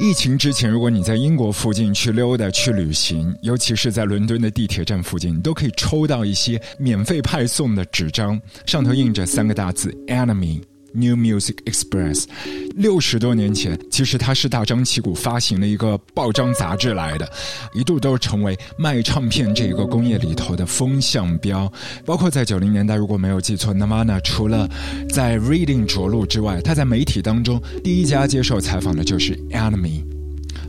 疫情之前，如果你在英国附近去溜达、去旅行，尤其是在伦敦的地铁站附近，你都可以抽到一些免费派送的纸张，上头印着三个大字 “Enemy”。New Music Express，六十多年前，其实它是大张旗鼓发行的一个报章杂志来的，一度都成为卖唱片这一个工业里头的风向标。包括在九零年代，如果没有记错，Nirvana 除了在 Reading 着陆之外，他在媒体当中第一家接受采访的就是 Enemy。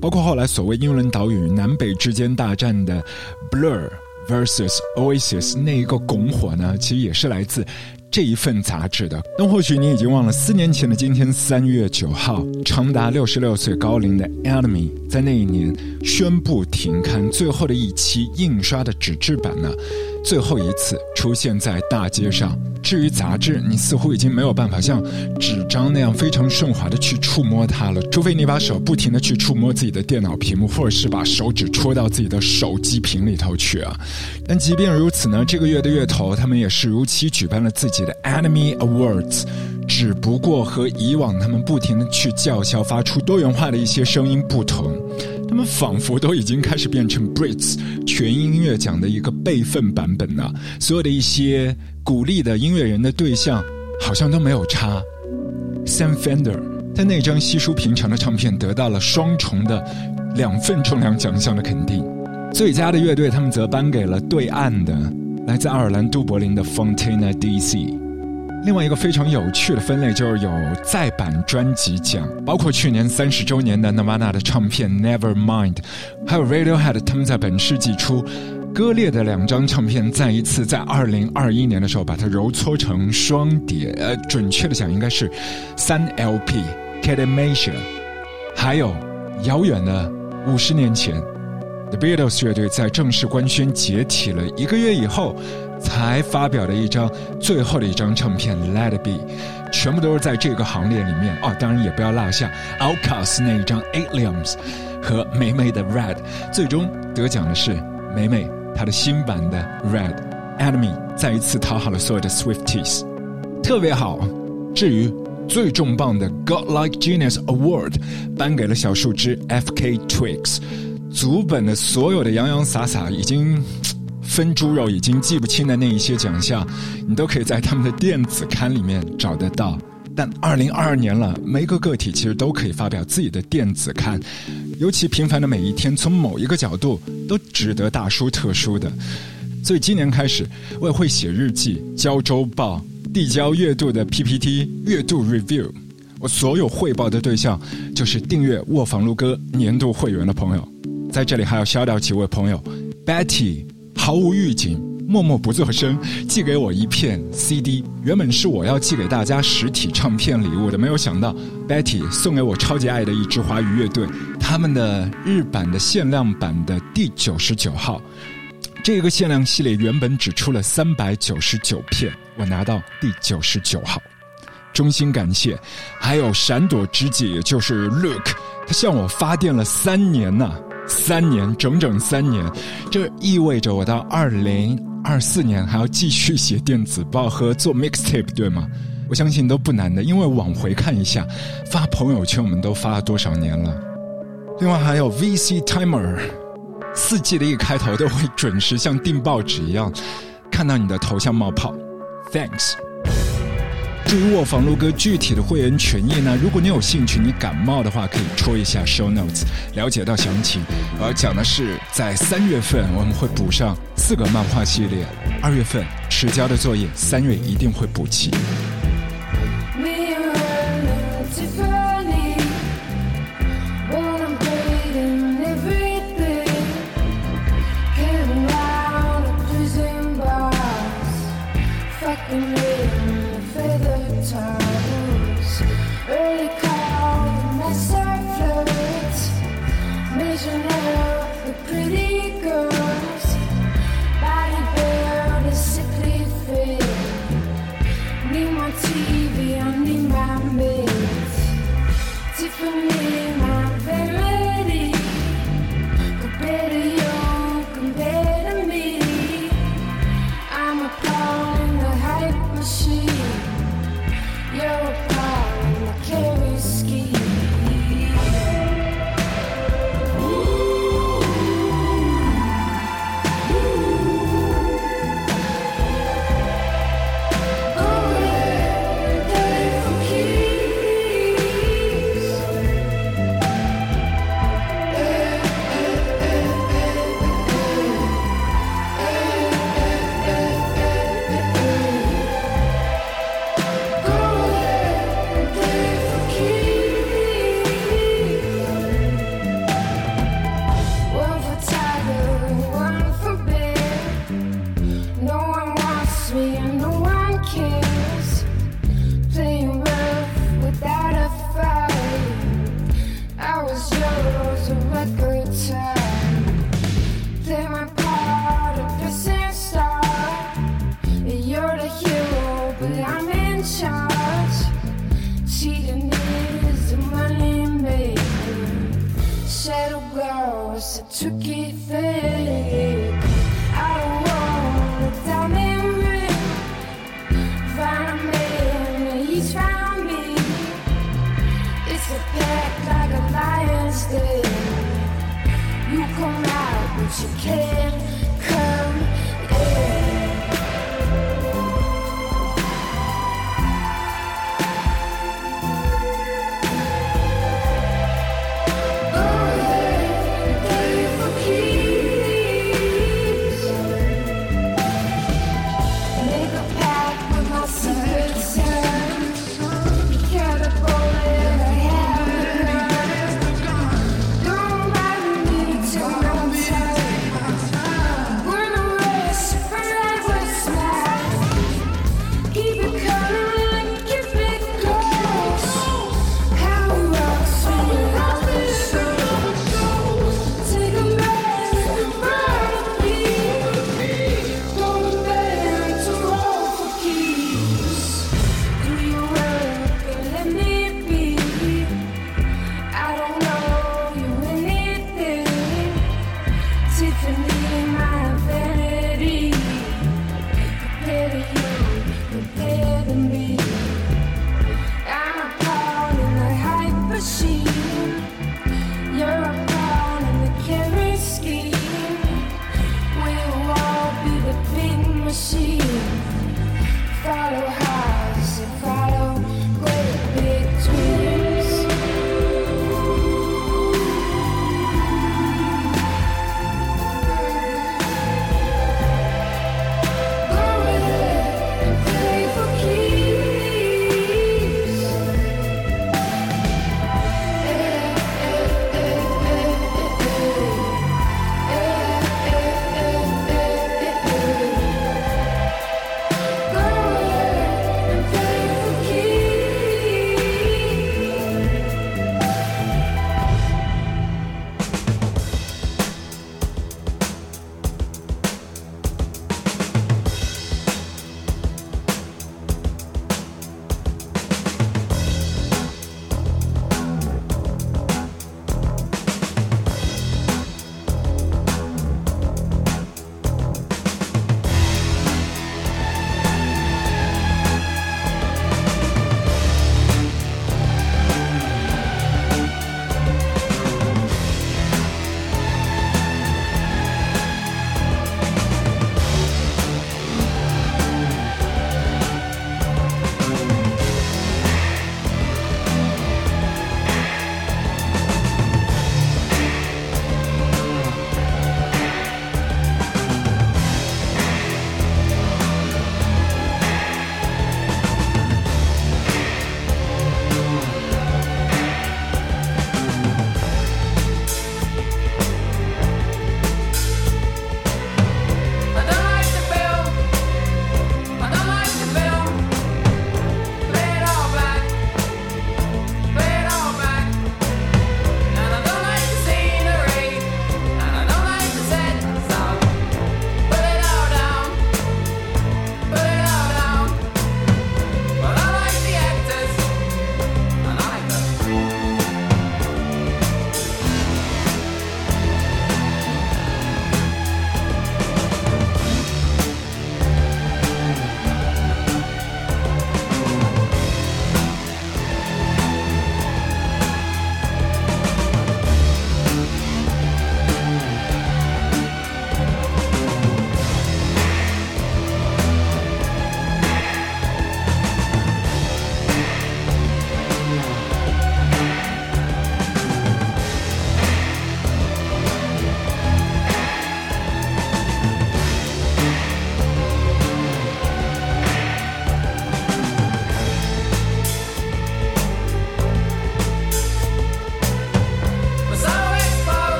包括后来所谓英伦岛屿南北之间大战的 Blur versus Oasis 那一个拱火呢，其实也是来自。这一份杂志的，但或许你已经忘了，四年前的今天，三月九号，长达六十六岁高龄的 Enemy 在那一年宣布停刊，最后的一期印刷的纸质版呢，最后一次出现在大街上。至于杂志，你似乎已经没有办法像纸张那样非常顺滑的去触摸它了，除非你把手不停的去触摸自己的电脑屏幕，或者是把手指戳到自己的手机屏里头去啊。但即便如此呢，这个月的月头，他们也是如期举办了自己的 Enemy Awards，只不过和以往他们不停的去叫嚣、发出多元化的一些声音不同。他们仿佛都已经开始变成 Brits 全音乐奖的一个备份版本了。所有的一些鼓励的音乐人的对象，好像都没有差。Sam Fender 他那张稀疏平常的唱片得到了双重的两份重量奖项的肯定。最佳的乐队，他们则颁给了对岸的来自爱尔兰都柏林的 Fontana DC。另外一个非常有趣的分类就是有再版专辑奖，包括去年三十周年的 Nirvana 的唱片 Nevermind，还有 Radiohead 他们在本世纪初割裂的两张唱片，再一次在二零二一年的时候把它揉搓成双碟，呃，准确的讲应该是三 LP c a t a m a t i a 还有遥远的五十年前，The Beatles 乐队在正式官宣解体了一个月以后。才发表的一张最后的一张唱片《Let It Be》，全部都是在这个行列里面哦。当然也不要落下 Outcast 那一张《Aliens》和美美的《Red》。最终得奖的是美美她的新版的《Red》。Enemy 再一次讨好了所有的 Swifties，特别好。至于最重磅的 Godlike Genius Award，颁给了小树枝 F.K. Twigs。组本的所有的洋洋洒洒已经。分猪肉已经记不清的那一些奖项，你都可以在他们的电子刊里面找得到。但二零二二年了，每个个体其实都可以发表自己的电子刊，尤其平凡的每一天，从某一个角度都值得大书特书的。所以今年开始，我也会写日记、交周报、递交月度的 PPT、月度 review。我所有汇报的对象就是订阅卧房录歌年度会员的朋友。在这里还要 shout out 几位朋友：Betty。毫无预警，默默不作声，寄给我一片 CD。原本是我要寄给大家实体唱片礼物的，没有想到 Betty 送给我超级爱的一支华语乐队，他们的日版的限量版的第九十九号。这个限量系列原本只出了三百九十九片，我拿到第九十九号，衷心感谢。还有闪躲之姐，就是 Look，他向我发电了三年呢。三年，整整三年，这意味着我到二零二四年还要继续写电子报和做 mixtape，对吗？我相信都不难的，因为往回看一下，发朋友圈我们都发了多少年了。另外还有 VC Timer，四季的一开头都会准时像订报纸一样，看到你的头像冒泡，Thanks。至于我房路哥具体的会员权益呢？如果你有兴趣，你感冒的话可以戳一下 show notes，了解到详情。而讲的是在三月份我们会补上四个漫画系列，二月份迟交的作业，三月一定会补齐。acho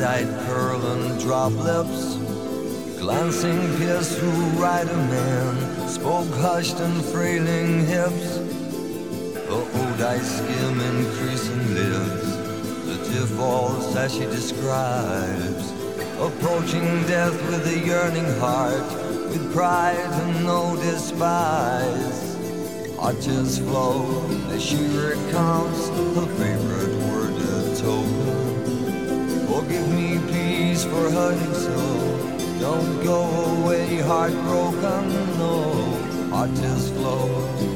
Sad-eyed pearl and drop lips, glancing pierced through rider man, spoke hushed and frailing hips. Her old eyes skim increasing lips, the tear falls as she describes. Approaching death with a yearning heart, with pride and no despise. Arches flow as she recounts her favorite for hurting so. Don't go away heartbroken, no. Arches flow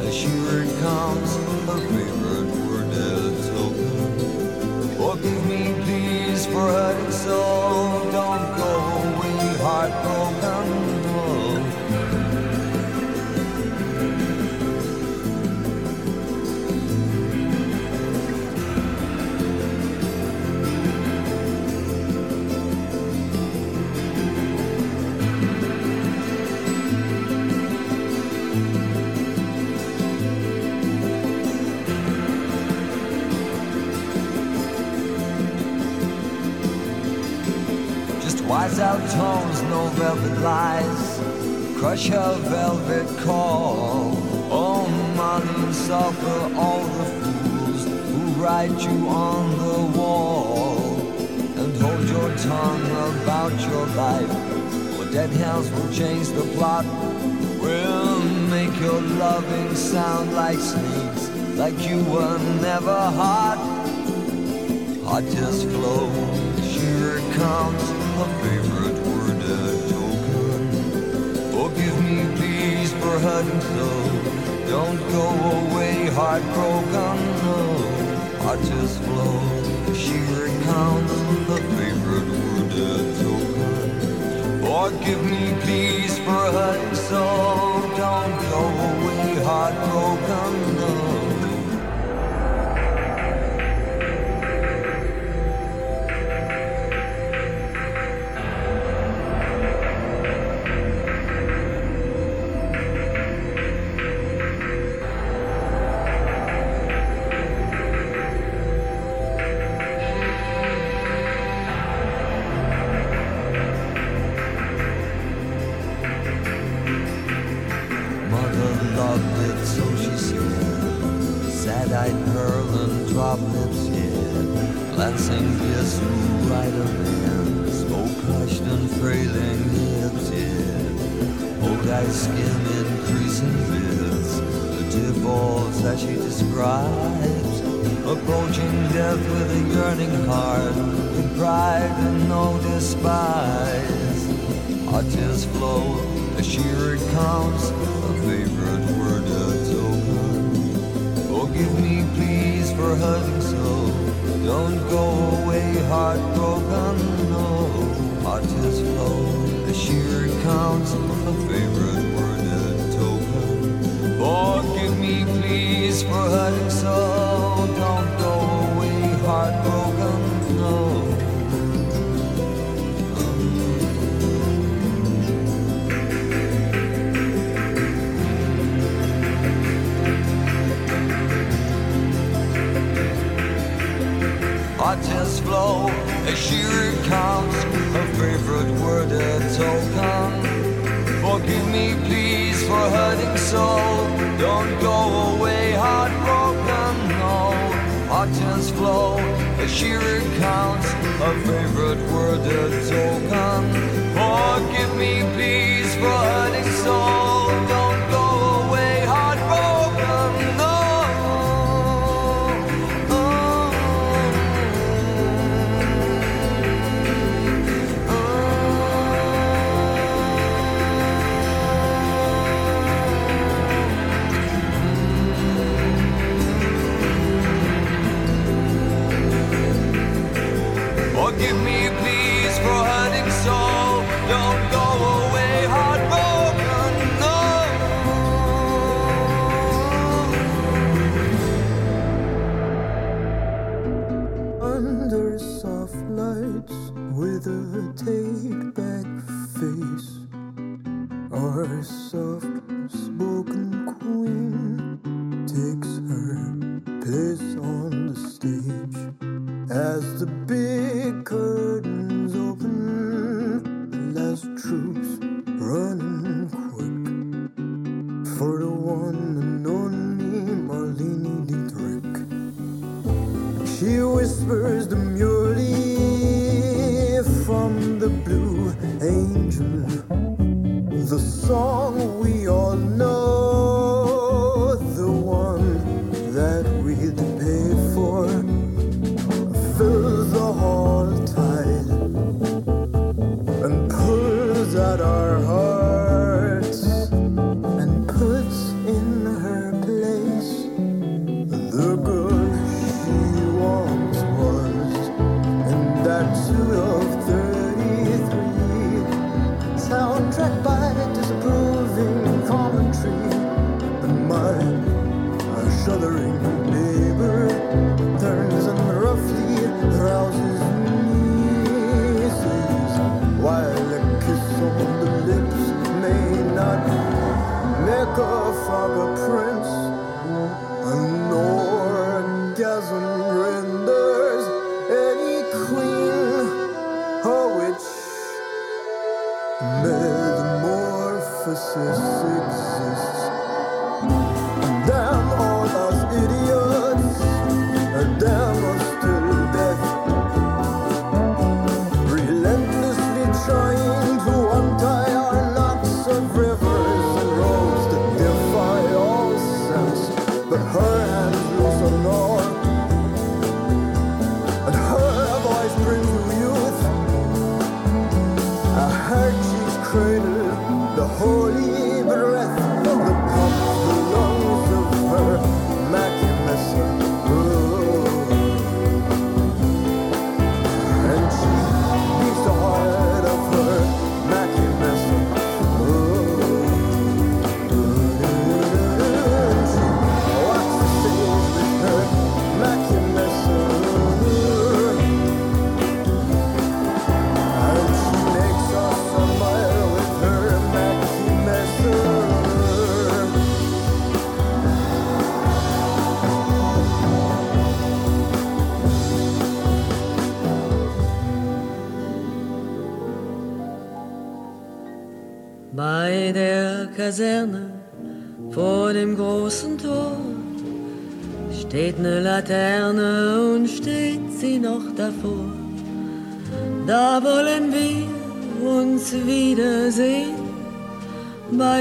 as she recounts her favorite word worded token. Forgive me, please, for hurting so. Don't go away heartbroken, Wise out tones, no velvet lies. Crush her velvet call. Oh, and suffer all the fools who write you on the wall. And hold your tongue about your life. For dead hands will change the plot. We'll make your loving sound like sneaks, like you were never hot. Heart just flow, she recounts please, for hurting so. Don't go away heartbroken, no. Heart just flow, she recounts her favorite worded token. Forgive me, please, for hurting so. Don't go away heartbroken, no. Forgive me, please, for hurting so. Don't go away heartbroken, no. Tears flow as she recounts her favorite word a token. Forgive me, please, for hurting so.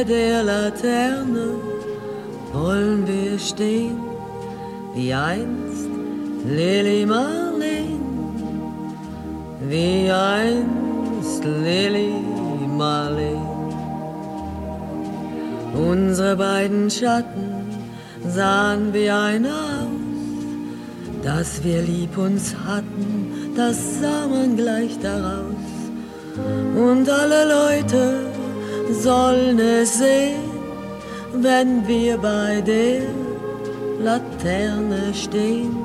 Der Laterne wollen wir stehen, wie einst Lili Marleen, wie einst Lili Marleen. Unsere beiden Schatten sahen wie ein aus, dass wir lieb uns hatten, das sah man gleich daraus. Und alle Leute sollen es sehen, wenn wir bei der Laterne stehen,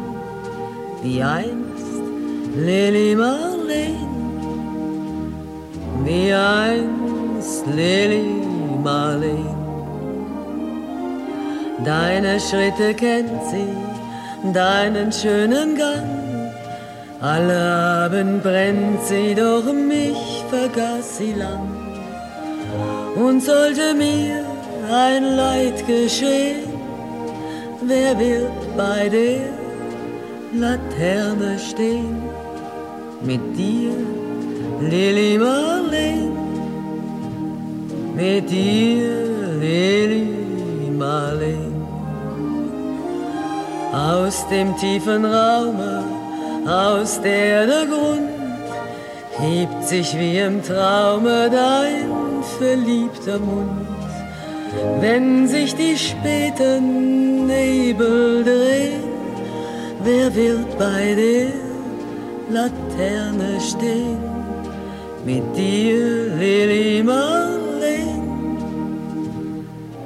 wie einst Lili Marleen, wie einst Lili Marleen. Deine Schritte kennt sie, deinen schönen Gang. Alle Abend brennt sie, doch mich vergaß sie lang. Und sollte mir ein Leid geschehen, wer wird bei der Laterne stehen? Mit dir, Lili Marleen, mit dir, Lili Marleen. Aus dem tiefen Raume, aus der der Grund hebt sich wie im Traume dein verliebter Mund. Wenn sich die späten Nebel drehen, wer wird bei der Laterne stehen? Mit dir, Lili Marleen,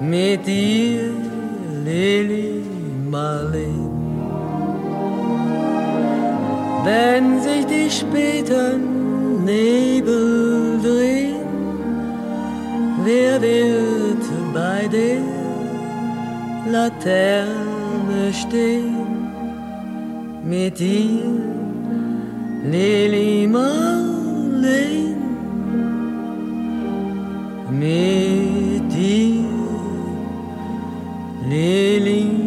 mit dir, Lili Marleen. Wenn sich die späten Nebel drehen, wer wird bei der Laterne stehen? Mit ihr Lili Marleen, mit ihr Lili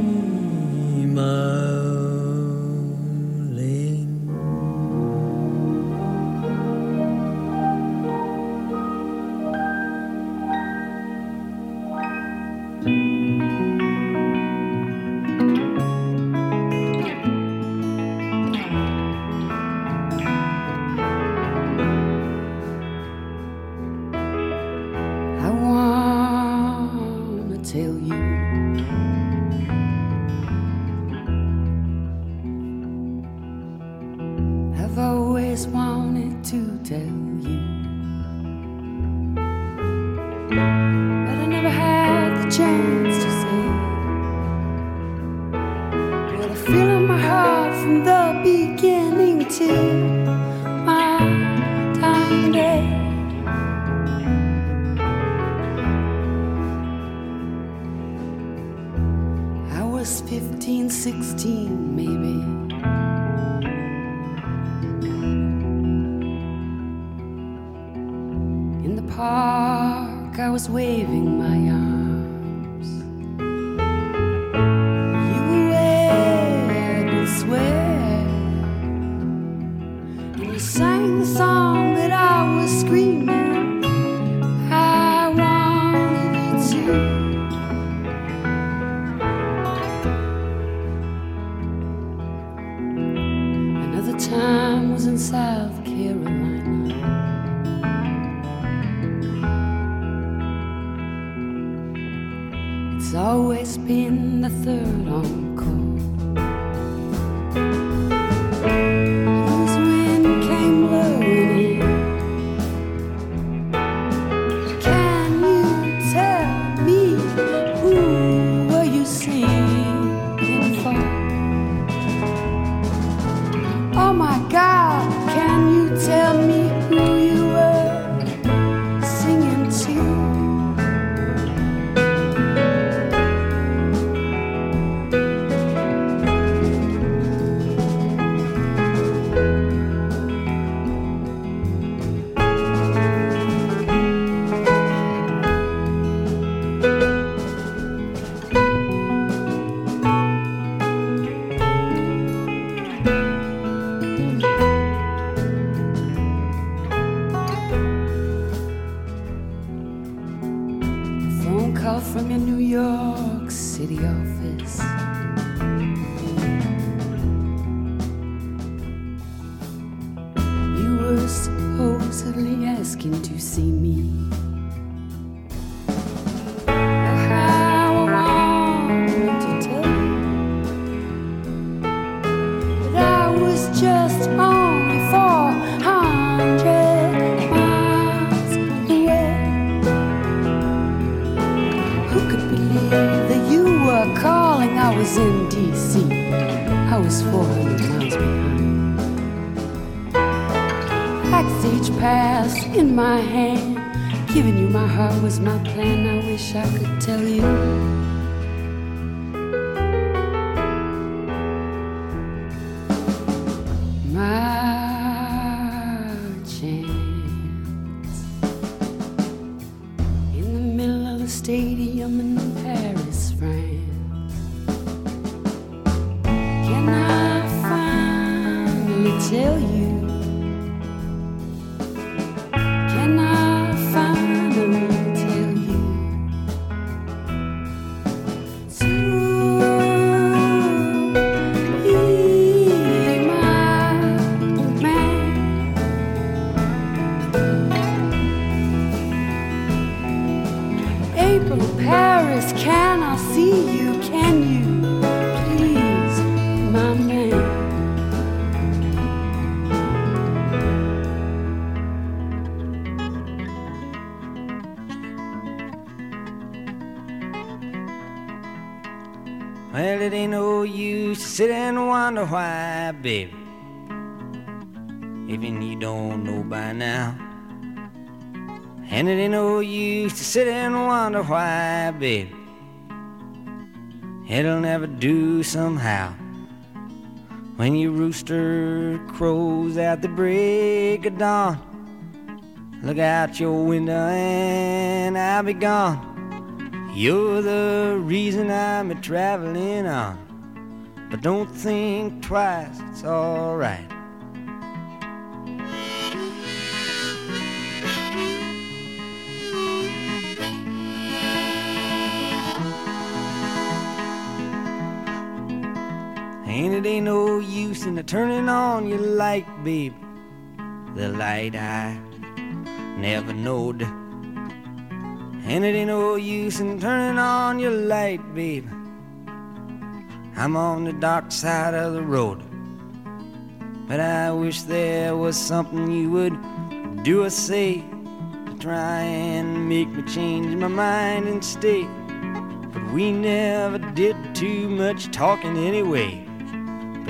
stadium somehow. When your rooster crows at the break of dawn, look out your window and I'll be gone. You're the reason I'm a traveling on. But don't think twice, it's alright. And it ain't no use in turning on your light, babe. The light I never knowed. And it ain't no use in turning on your light, babe. I'm on the dark side of the road. But I wish there was something you would do or say to try and make me change my mind and stay. But we never did too much talking anyway.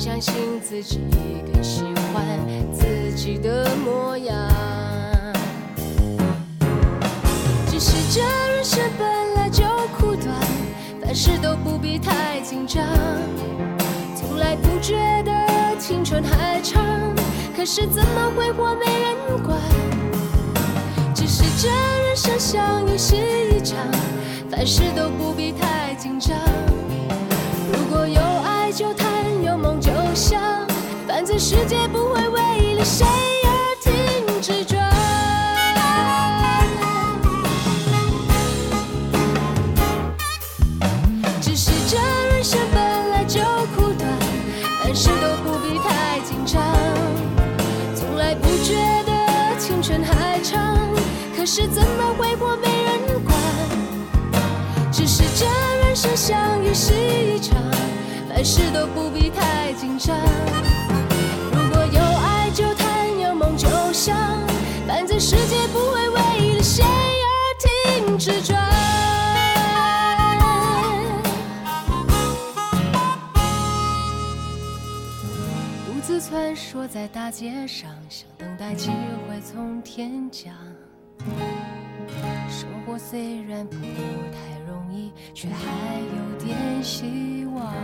相信自己，更喜欢自己的模样。只是这人生本来就苦短，凡事都不必太紧张。从来不觉得青春还长，可是怎么挥霍没人管。只是这人生像游戏一场，凡事都不必太紧张。如果有爱就，想，反正世界不会为了谁而停止转。只是这人生本来就苦短，凡事都不必太紧张。从来不觉得青春还长，可是怎么挥霍没人管。只是这人生像游戏凡事都不必太紧张。如果有爱就谈，有梦就想，反正世界不会为了谁而停止转。独自穿梭在大街上，想等待机会从天降。生活虽然不太容易，却还有点希望。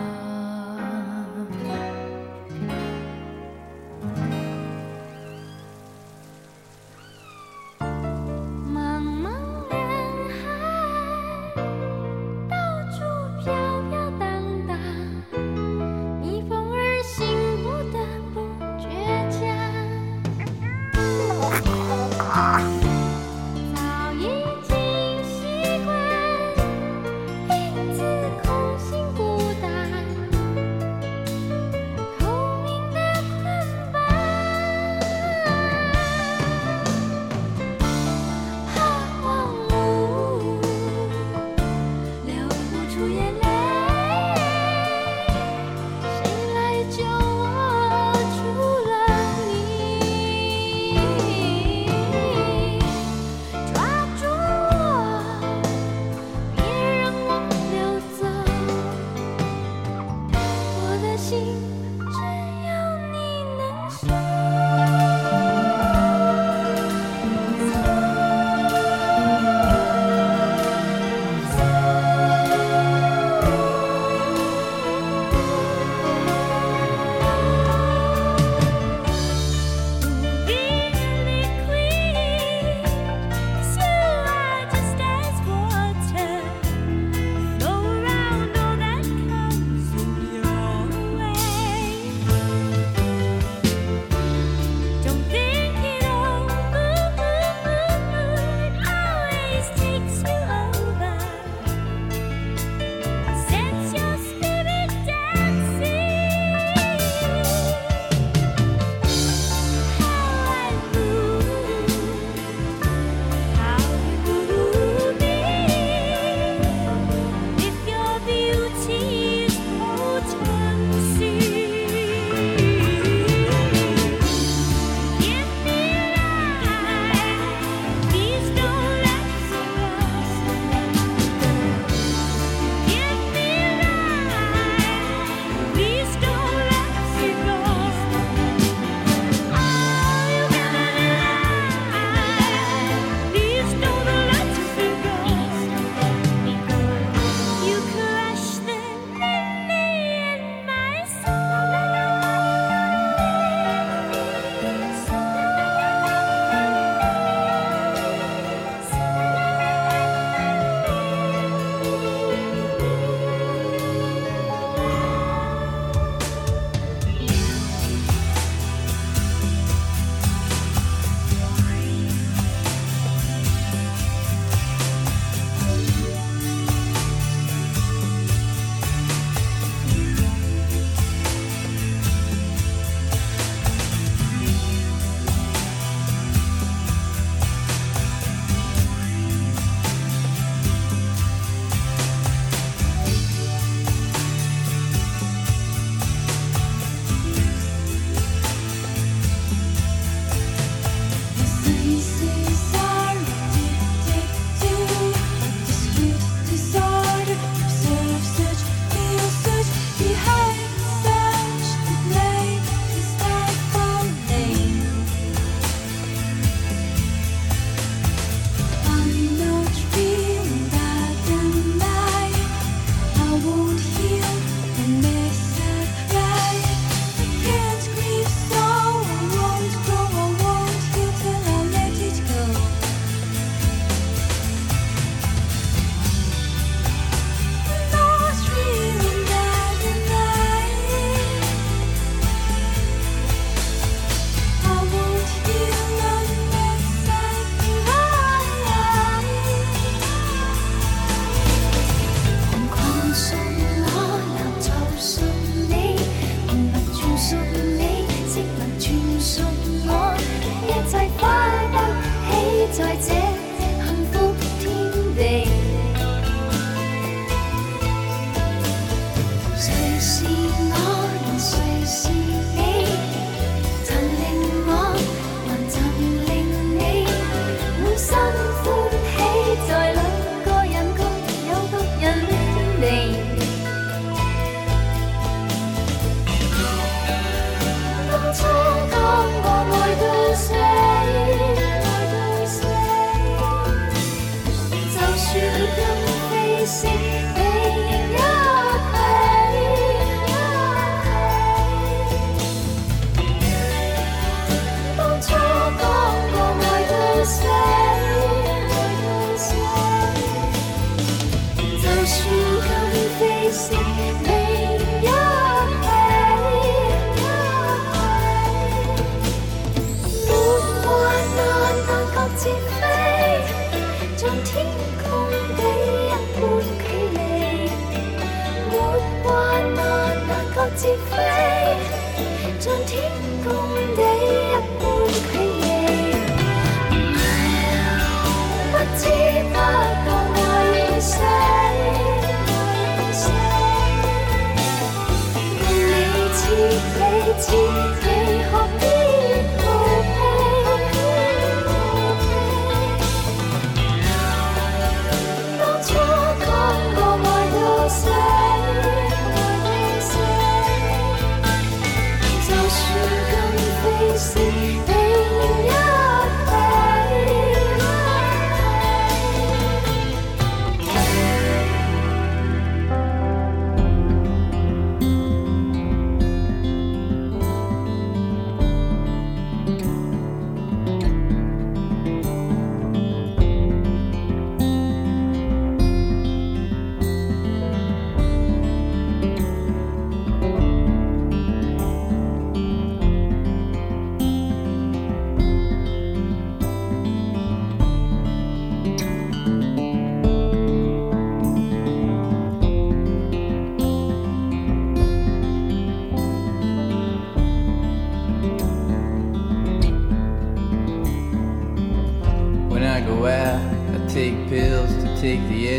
但各自飛，像天空。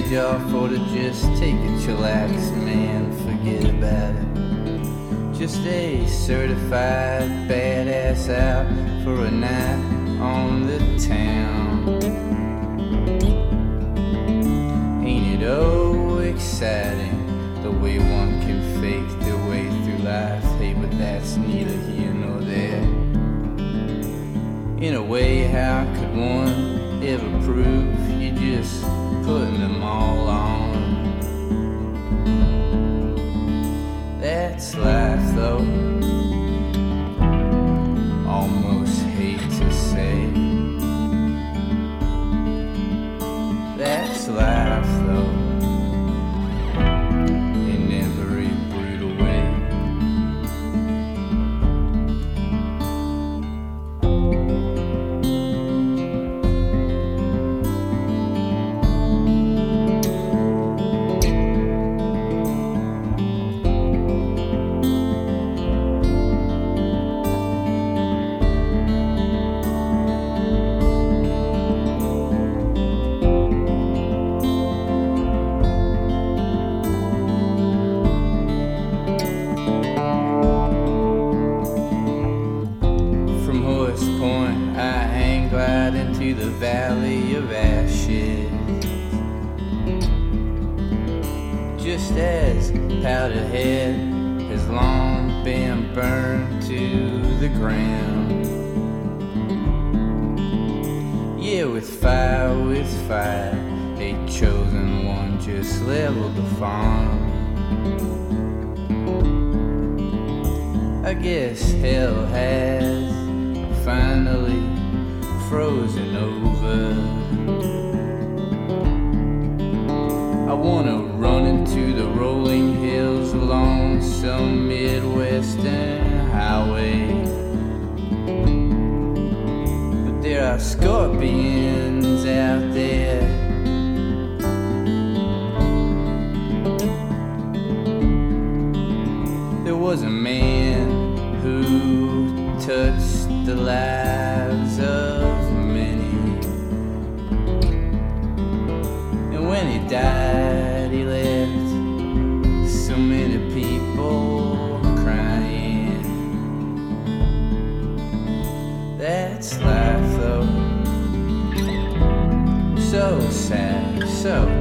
The off or to just take a chillax, man, forget about it. Just a certified badass out for a night on the town. Ain't it oh exciting the way one can fake their way through life? Hey, but that's neither here nor there. In a way, how could one ever prove putting them all Just as Powderhead has long been burned to the ground. Yeah, with fire, with fire, a chosen one just leveled the farm. I guess hell has finally frozen over. I wanna run into the rolling hills along some Midwestern highway. But there are scorpions out there. There was a man who touched the lives of many. And when he died, so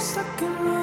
stuck in my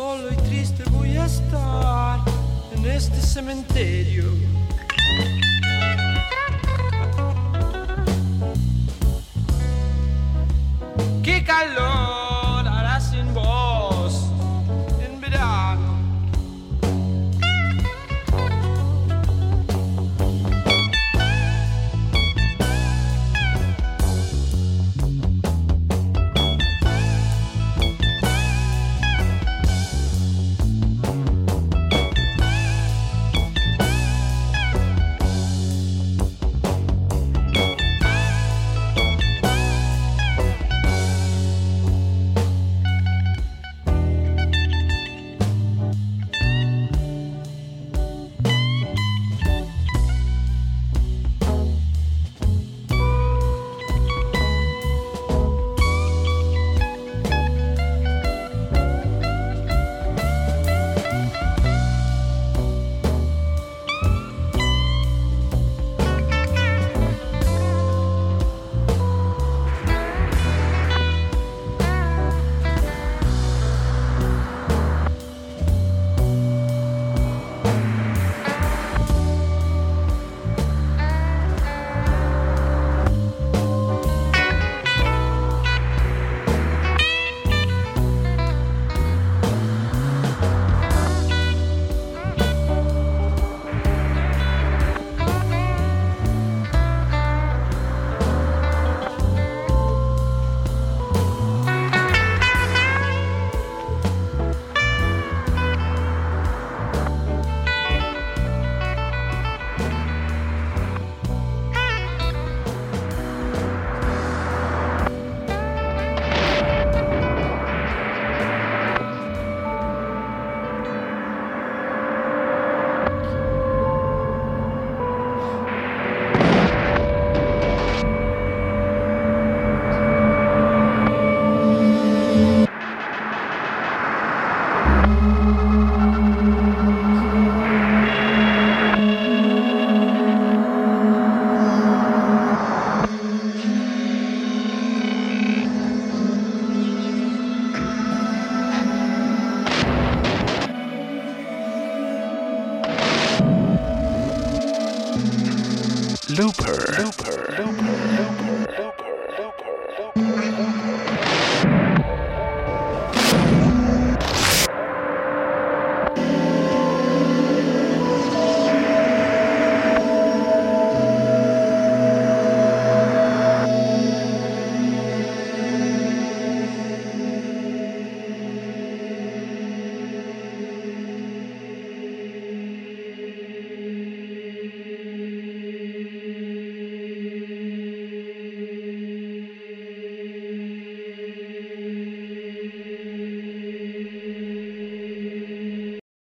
solo y triste voy a estar en este cementerio. ¡Qué calor!